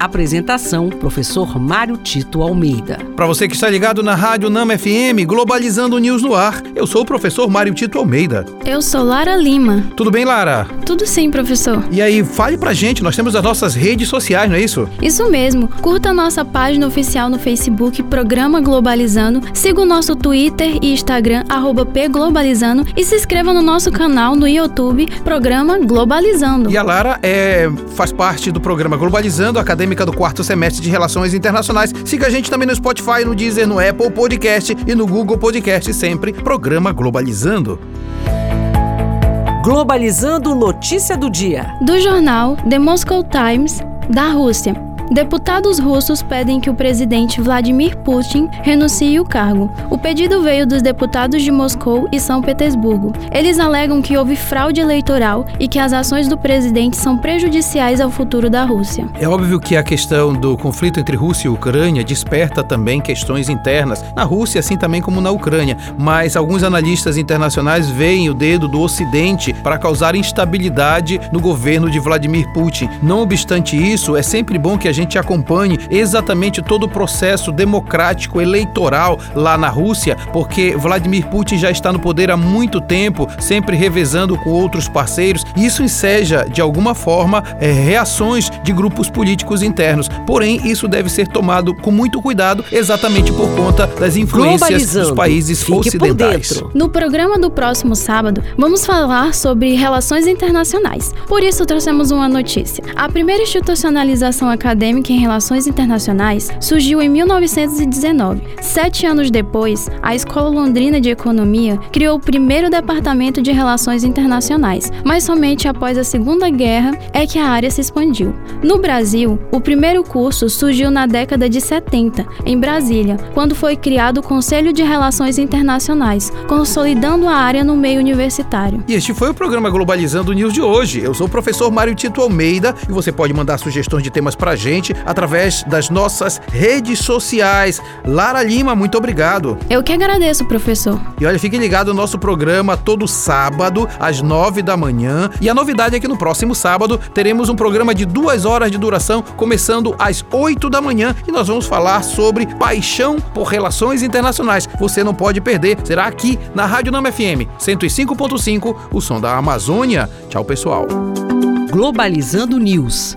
Apresentação: Professor Mário Tito Almeida. Para você que está ligado na Rádio Nama FM, Globalizando News no ar, eu sou o professor Mário Tito Almeida. Eu sou Lara Lima. Tudo bem, Lara? Tudo sim, professor. E aí, fale pra gente, nós temos as nossas redes sociais, não é isso? Isso mesmo. Curta a nossa página oficial no Facebook, Programa Globalizando. Siga o nosso Twitter e Instagram, pglobalizando. E se inscreva no nosso canal no YouTube, Programa Globalizando. E a Lara é, faz parte do programa Globalizando, acadêmica do quarto semestre de Relações Internacionais. Siga a gente também no Spotify, no Deezer, no Apple Podcast e no Google Podcast, sempre programa Globalizando. Globalizando notícia do dia. Do jornal The Moscow Times, da Rússia. Deputados russos pedem que o presidente Vladimir Putin renuncie o cargo. O pedido veio dos deputados de Moscou e São Petersburgo. Eles alegam que houve fraude eleitoral e que as ações do presidente são prejudiciais ao futuro da Rússia. É óbvio que a questão do conflito entre Rússia e Ucrânia desperta também questões internas, na Rússia assim também como na Ucrânia, mas alguns analistas internacionais veem o dedo do Ocidente para causar instabilidade no governo de Vladimir Putin. Não obstante isso, é sempre bom que a gente gente acompanhe exatamente todo o processo democrático eleitoral lá na Rússia, porque Vladimir Putin já está no poder há muito tempo, sempre revezando com outros parceiros. E isso enseja, de alguma forma, é, reações de grupos políticos internos. Porém, isso deve ser tomado com muito cuidado, exatamente por conta das influências dos países Fique ocidentais. No programa do próximo sábado, vamos falar sobre relações internacionais. Por isso, trouxemos uma notícia. A primeira institucionalização acadêmica acadêmica em Relações Internacionais surgiu em 1919. Sete anos depois, a Escola Londrina de Economia criou o primeiro departamento de Relações Internacionais, mas somente após a Segunda Guerra é que a área se expandiu. No Brasil, o primeiro curso surgiu na década de 70, em Brasília, quando foi criado o Conselho de Relações Internacionais, consolidando a área no meio universitário. E este foi o programa Globalizando News de hoje. Eu sou o professor Mário Tito Almeida e você pode mandar sugestões de temas pra gente gente através das nossas redes sociais. Lara Lima, muito obrigado. Eu que agradeço, professor. E olha, fique ligado no nosso programa todo sábado, às nove da manhã. E a novidade é que no próximo sábado teremos um programa de duas horas de duração, começando às oito da manhã. E nós vamos falar sobre paixão por relações internacionais. Você não pode perder. Será aqui na Rádio Nama FM 105.5, o som da Amazônia. Tchau, pessoal. Globalizando News